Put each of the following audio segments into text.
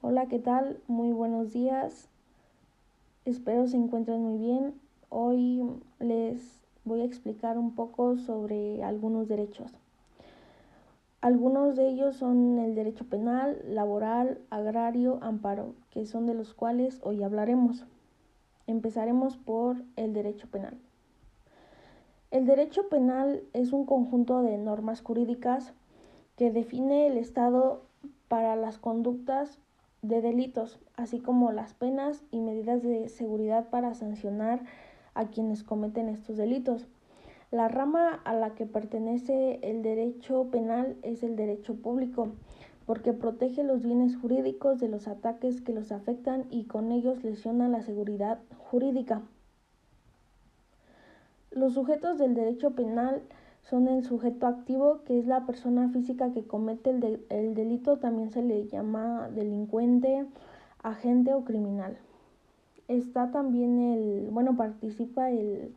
Hola, ¿qué tal? Muy buenos días. Espero se encuentren muy bien. Hoy les voy a explicar un poco sobre algunos derechos. Algunos de ellos son el derecho penal, laboral, agrario, amparo, que son de los cuales hoy hablaremos. Empezaremos por el derecho penal. El derecho penal es un conjunto de normas jurídicas que define el Estado para las conductas de delitos, así como las penas y medidas de seguridad para sancionar a quienes cometen estos delitos. La rama a la que pertenece el derecho penal es el derecho público, porque protege los bienes jurídicos de los ataques que los afectan y con ellos lesiona la seguridad jurídica. Los sujetos del derecho penal son el sujeto activo, que es la persona física que comete el, el delito, también se le llama delincuente, agente o criminal. Está también el, bueno, participa el,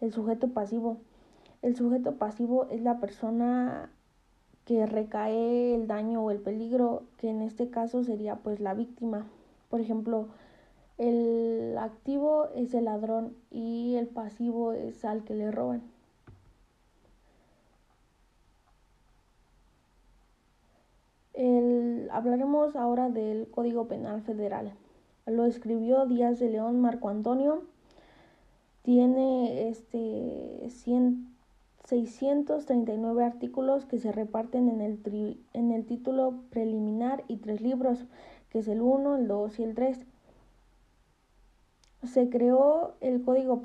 el sujeto pasivo. El sujeto pasivo es la persona que recae el daño o el peligro, que en este caso sería pues la víctima. Por ejemplo, el activo es el ladrón y el pasivo es al que le roban. Hablaremos ahora del Código Penal Federal. Lo escribió Díaz de León Marco Antonio. Tiene este 639 artículos que se reparten en el, en el título preliminar y tres libros, que es el 1, el 2 y el 3. Se creó el Código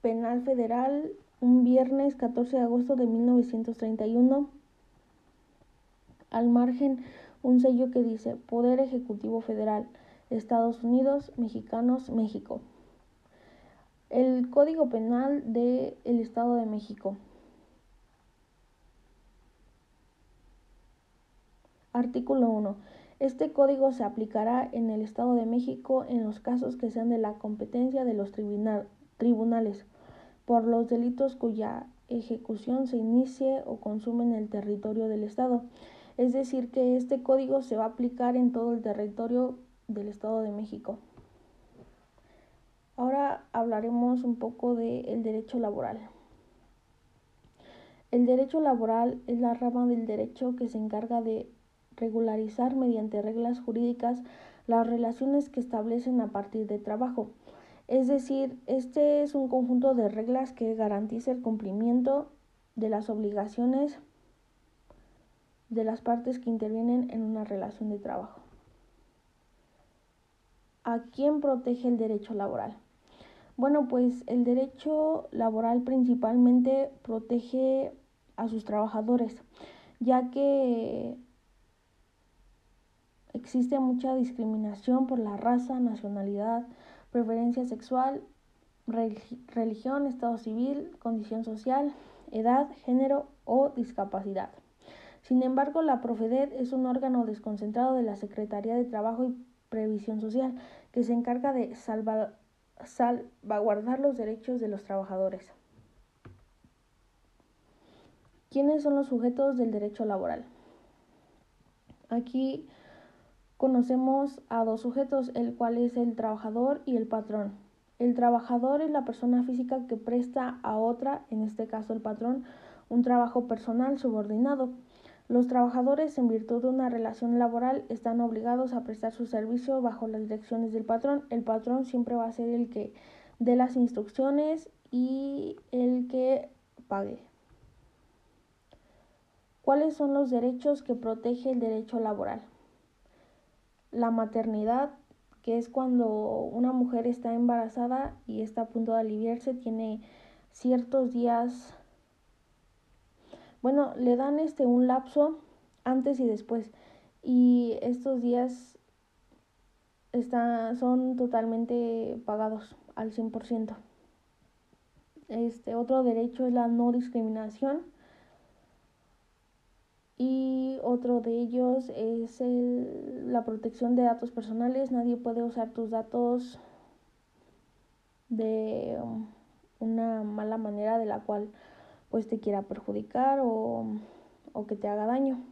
Penal Federal un viernes 14 de agosto de 1931 al margen un sello que dice Poder Ejecutivo Federal, Estados Unidos, Mexicanos, México. El Código Penal del Estado de México. Artículo 1. Este código se aplicará en el Estado de México en los casos que sean de la competencia de los tribunales por los delitos cuya ejecución se inicie o consume en el territorio del Estado es decir, que este código se va a aplicar en todo el territorio del Estado de México. Ahora hablaremos un poco del derecho laboral. El derecho laboral es la rama del derecho que se encarga de regularizar mediante reglas jurídicas las relaciones que establecen a partir de trabajo. Es decir, este es un conjunto de reglas que garantiza el cumplimiento de las obligaciones de las partes que intervienen en una relación de trabajo. ¿A quién protege el derecho laboral? Bueno, pues el derecho laboral principalmente protege a sus trabajadores, ya que existe mucha discriminación por la raza, nacionalidad, preferencia sexual, religión, estado civil, condición social, edad, género o discapacidad. Sin embargo, la Profedet es un órgano desconcentrado de la Secretaría de Trabajo y Previsión Social que se encarga de salvaguardar los derechos de los trabajadores. ¿Quiénes son los sujetos del derecho laboral? Aquí conocemos a dos sujetos, el cual es el trabajador y el patrón. El trabajador es la persona física que presta a otra, en este caso el patrón, un trabajo personal subordinado. Los trabajadores, en virtud de una relación laboral, están obligados a prestar su servicio bajo las direcciones del patrón. El patrón siempre va a ser el que dé las instrucciones y el que pague. ¿Cuáles son los derechos que protege el derecho laboral? La maternidad, que es cuando una mujer está embarazada y está a punto de aliviarse, tiene ciertos días bueno, le dan este un lapso antes y después. Y estos días son totalmente pagados al 100%. Este otro derecho es la no discriminación. Y otro de ellos es el, la protección de datos personales. Nadie puede usar tus datos de um, una mala manera de la cual pues te quiera perjudicar o, o que te haga daño.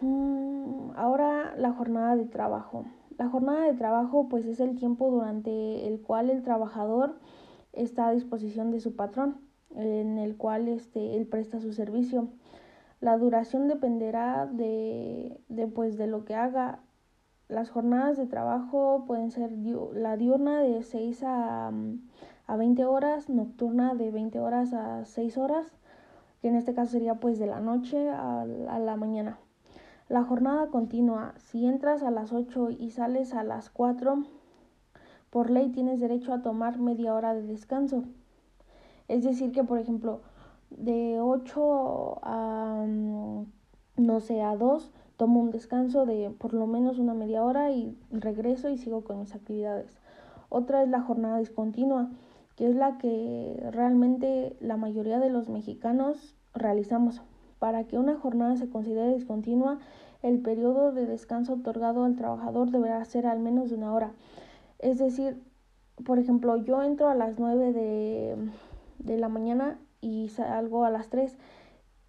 Mm, ahora la jornada de trabajo. La jornada de trabajo pues es el tiempo durante el cual el trabajador está a disposición de su patrón, en el cual este, él presta su servicio. La duración dependerá de, de, pues, de lo que haga. Las jornadas de trabajo pueden ser la diurna de 6 a, a 20 horas, nocturna de 20 horas a 6 horas, que en este caso sería pues de la noche a, la mañana. La jornada continua, si entras a las 8 y sales a las 4, por ley tienes derecho a tomar media hora de descanso. Es decir, que por ejemplo, de 8 a, mm, no sé, a 2, tomo un descanso de por lo menos una media hora y regreso y sigo con mis actividades. Otra es la jornada discontinua, que es la que realmente la mayoría de los mexicanos realizamos. Para que una jornada se considere discontinua, el periodo de descanso otorgado al trabajador deberá ser al menos de una hora. Es decir, por ejemplo, yo entro a las 9 de, de la mañana y salgo a las 3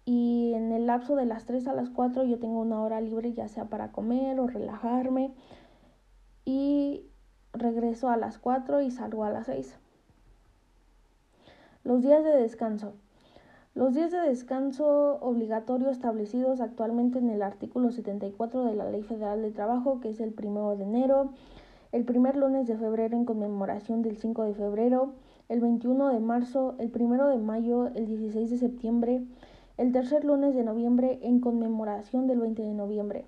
y en el lapso de las 3 a las 4 yo tengo una hora libre ya sea para comer o relajarme y regreso a las 4 y salgo a las 6. Los días de descanso. Los días de descanso obligatorio establecidos actualmente en el artículo 74 de la Ley Federal del Trabajo, que es el primero de enero, el primer lunes de febrero en conmemoración del 5 de febrero, el 21 de marzo, el primero de mayo, el 16 de septiembre, el tercer lunes de noviembre en conmemoración del 20 de noviembre,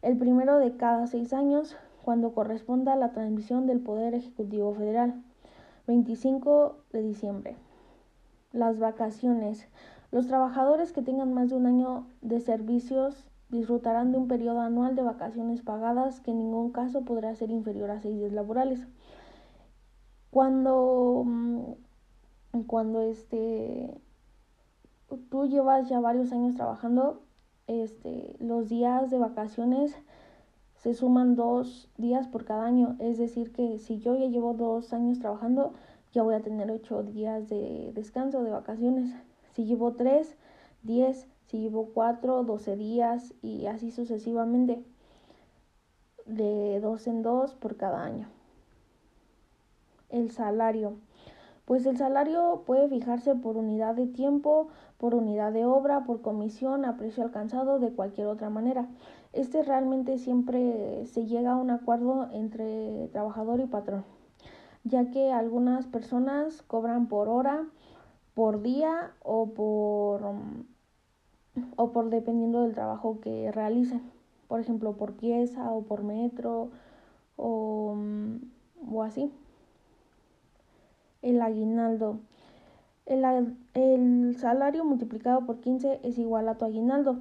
el primero de cada seis años cuando corresponda a la transmisión del Poder Ejecutivo Federal, 25 de diciembre. Las vacaciones. Los trabajadores que tengan más de un año de servicios disfrutarán de un periodo anual de vacaciones pagadas que en ningún caso podrá ser inferior a seis días laborales. Cuando, mm, cuando este, tú llevas ya varios años trabajando, este, los días de vacaciones se suman dos días por cada año. Es decir, que si yo ya llevo dos años trabajando, ya voy a tener ocho días de descanso, de vacaciones. Si llevo tres, diez, si llevo cuatro, doce días y así sucesivamente, de dos en dos por cada año. El salario. Pues el salario puede fijarse por unidad de tiempo, por unidad de obra, por comisión, a precio alcanzado, de cualquier otra manera. Este realmente siempre se llega a un acuerdo entre trabajador y patrón ya que algunas personas cobran por hora, por día o por o por dependiendo del trabajo que realicen. Por ejemplo, por pieza o por metro o, o así. El aguinaldo. El, el salario multiplicado por 15 es igual a tu aguinaldo.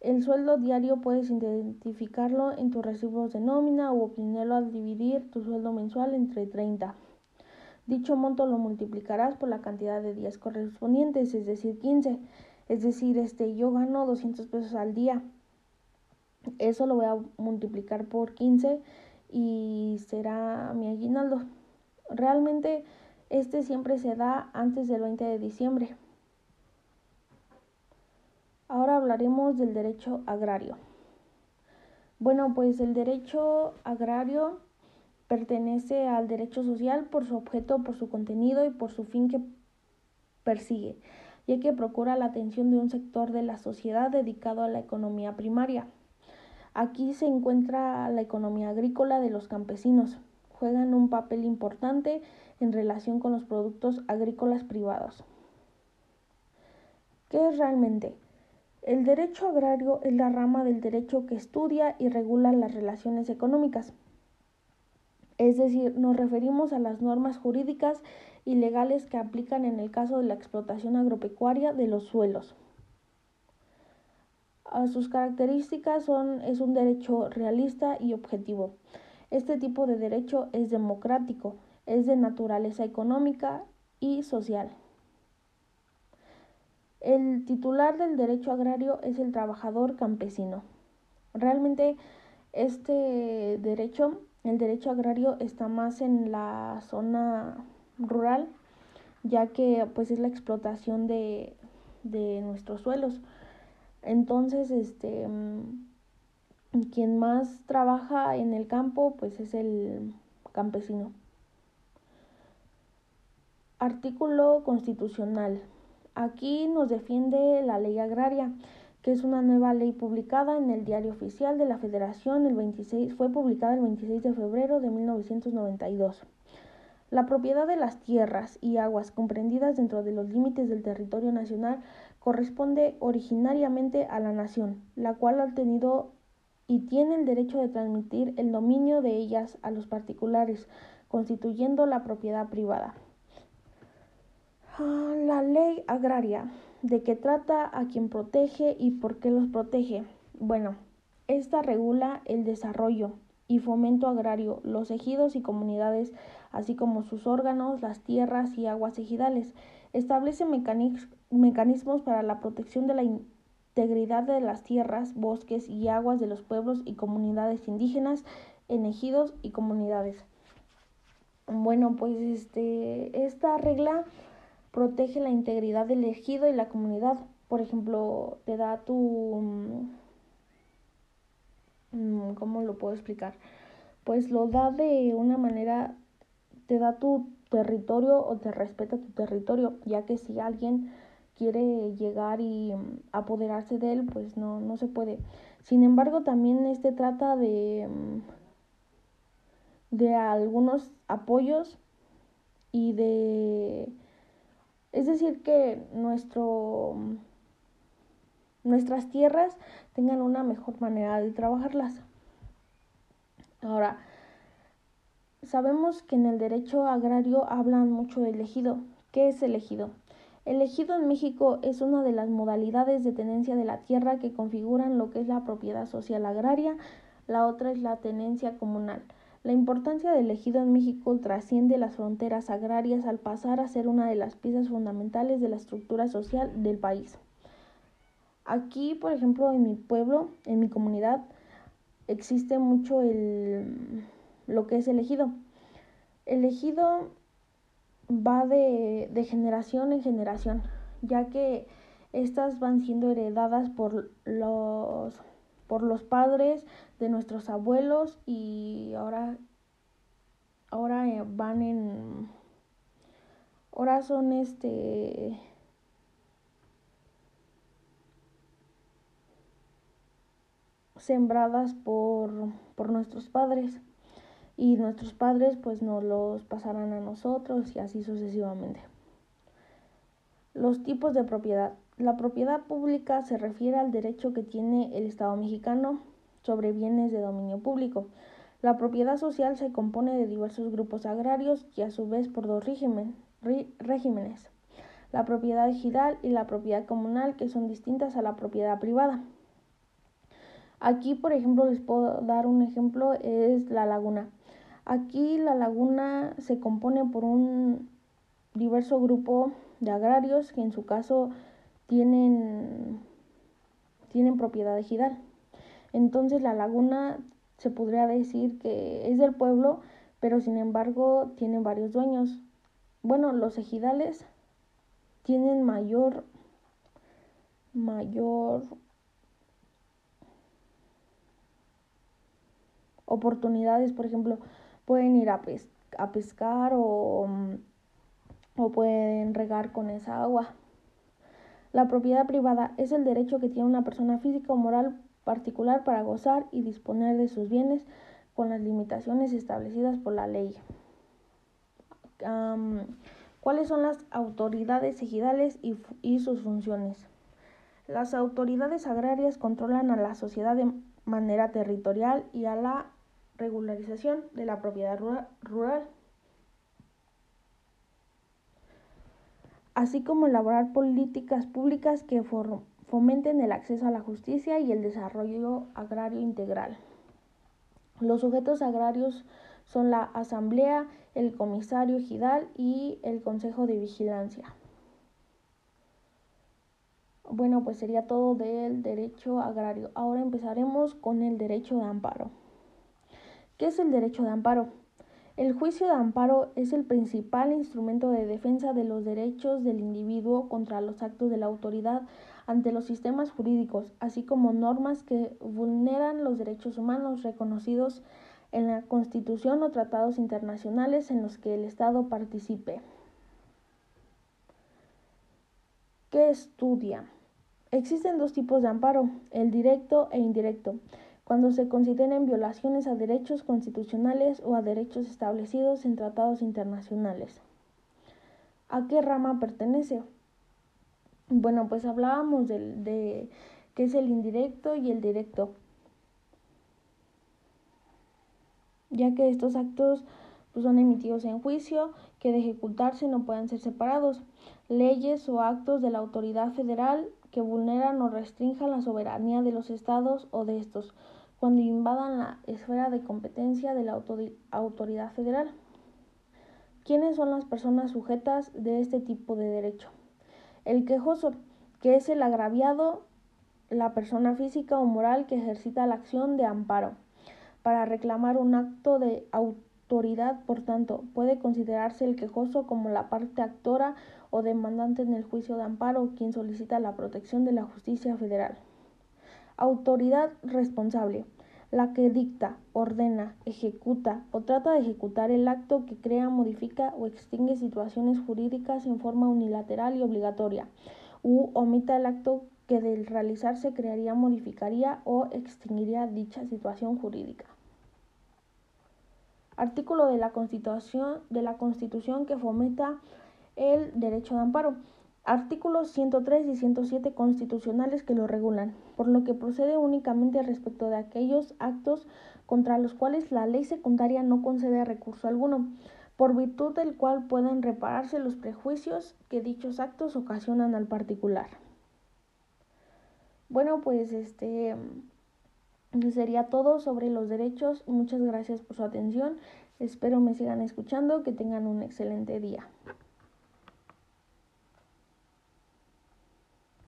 El sueldo diario puedes identificarlo en tus recibos de nómina o obtenerlo al dividir tu sueldo mensual entre 30. Dicho monto lo multiplicarás por la cantidad de días correspondientes, es decir, 15. Es decir, este, yo gano 200 pesos al día. Eso lo voy a multiplicar por 15 y será mi aguinaldo. Realmente este siempre se da antes del 20 de diciembre. Ahora hablaremos del derecho agrario. Bueno, pues el derecho agrario pertenece al derecho social por su objeto, por su contenido y por su fin que persigue, ya que procura la atención de un sector de la sociedad dedicado a la economía primaria. Aquí se encuentra la economía agrícola de los campesinos. Juegan un papel importante en relación con los productos agrícolas privados. ¿Qué es realmente? El derecho agrario es la rama del derecho que estudia y regula las relaciones económicas. Es decir, nos referimos a las normas jurídicas y legales que aplican en el caso de la explotación agropecuaria de los suelos. A sus características son es un derecho realista y objetivo. Este tipo de derecho es democrático, es de naturaleza económica y social. El titular del derecho agrario es el trabajador campesino. Realmente este derecho, el derecho agrario está más en la zona rural, ya que pues es la explotación de, de nuestros suelos. Entonces, este quien más trabaja en el campo pues es el campesino. Artículo constitucional. Aquí nos defiende la ley agraria, que es una nueva ley publicada en el Diario Oficial de la Federación el 26 fue publicada el 26 de febrero de 1992. La propiedad de las tierras y aguas comprendidas dentro de los límites del territorio nacional corresponde originariamente a la nación, la cual ha tenido y tiene el derecho de transmitir el dominio de ellas a los particulares, constituyendo la propiedad privada. Ah, la ley agraria, ¿de qué trata, a quién protege y por qué los protege? Bueno, esta regula el desarrollo y fomento agrario, los ejidos y comunidades, así como sus órganos, las tierras y aguas ejidales. Establece mecanismos para la protección de la integridad de las tierras, bosques y aguas de los pueblos y comunidades indígenas en ejidos y comunidades. Bueno, pues este, esta regla protege la integridad del ejido y la comunidad. Por ejemplo, te da tu Mm, ¿Cómo lo puedo explicar? Pues lo da de una manera, te da tu territorio o te respeta tu territorio, ya que si alguien quiere llegar y mm, apoderarse de él, pues no, no se puede. Sin embargo, también este trata de, mm, de algunos apoyos y de... Es decir, que nuestro nuestras tierras tengan una mejor manera de trabajarlas. Ahora, sabemos que en el derecho agrario hablan mucho del ejido. ¿Qué es el ejido? El ejido en México es una de las modalidades de tenencia de la tierra que configuran lo que es la propiedad social agraria, la otra es la tenencia comunal. La importancia del ejido en México trasciende las fronteras agrarias al pasar a ser una de las piezas fundamentales de la estructura social del país. Aquí, por ejemplo, en mi pueblo, en mi comunidad, existe mucho el, lo que es el ejido. El ejido va de, de generación en generación, ya que estas van siendo heredadas por los, por los padres de nuestros abuelos y ahora, ahora eh, van en... Ahora son este sembradas por, por nuestros padres y nuestros padres pues nos los pasarán a nosotros y así sucesivamente. Los tipos de propiedad. La propiedad pública se refiere al derecho que tiene el Estado mexicano sobre bienes de dominio público. La propiedad social se compone de diversos grupos agrarios y a su vez por dos regímenes, la propiedad ejidal y la propiedad comunal, que son distintas a la propiedad privada. Aquí, por ejemplo, les puedo dar un ejemplo, es la laguna. Aquí la laguna se compone por un diverso grupo de agrarios que en su caso tienen, tienen propiedad ejidal. Entonces la laguna se podría decir que es del pueblo, pero sin embargo tiene varios dueños. Bueno, los ejidales tienen mayor mayor oportunidades, por ejemplo, pueden ir a, a pescar o, mm, o pueden regar con esa agua. La propiedad privada es el derecho que tiene una persona física o moral particular para gozar y disponer de sus bienes con las limitaciones establecidas por la ley. ¿Cuáles son las autoridades ejidales y, sus funciones? Las autoridades agrarias controlan a la sociedad de manera territorial y a la regularización de la propiedad rural, así como elaborar políticas públicas que fomenten el acceso a la justicia y el desarrollo agrario integral. Los sujetos agrarios son la Asamblea, el Comisario Ejidal y el Consejo de Vigilancia. Bueno, pues sería todo del derecho agrario. Ahora empezaremos con el derecho de amparo. ¿Qué es el derecho de amparo? El juicio de amparo es el principal instrumento de defensa de los derechos del individuo contra los actos de la autoridad ante los sistemas jurídicos, así como normas que vulneran los derechos humanos reconocidos en la Constitución o tratados internacionales en los que el Estado participe. ¿Qué estudia? Existen dos tipos de amparo, el directo e indirecto, cuando se consideren violaciones a derechos constitucionales o a derechos establecidos en tratados internacionales. ¿A qué rama pertenece? Bueno, pues hablábamos de, de qué es el indirecto y el directo. ya que estos actos pues, son emitidos en juicio que de ejecutarse no pueden ser separados. Leyes o actos de la autoridad federal que vulneran o restrinjan la soberanía de los estados o de estos, cuando invadan la esfera de competencia de la autoridad federal. ¿Quiénes son las personas sujetas de este tipo de derecho? El quejoso, que es el agraviado, la persona física o moral que ejercita la acción de amparo para reclamar un acto de autoridad, por tanto, puede considerarse el quejoso como la parte actora o demandante en el juicio de amparo, quien solicita la protección de la justicia federal. Autoridad responsable, la que dicta, ordena, ejecuta o trata de ejecutar el acto que crea, modifica o extingue situaciones jurídicas en forma unilateral y obligatoria, u omita el acto que del realizarse crearía, modificaría o extinguiría dicha situación jurídica. Artículo de la Constitución, de la Constitución que fomenta el derecho de amparo. Artículos 103 y 107 constitucionales que lo regulan, por lo que procede únicamente respecto de aquellos actos contra los cuales la ley secundaria no concede recurso alguno, por virtud del cual pueden repararse los prejuicios que dichos actos ocasionan al particular. Bueno, pues este sería todo sobre los derechos. Muchas gracias por su atención. Espero me sigan escuchando. Que tengan un excelente día.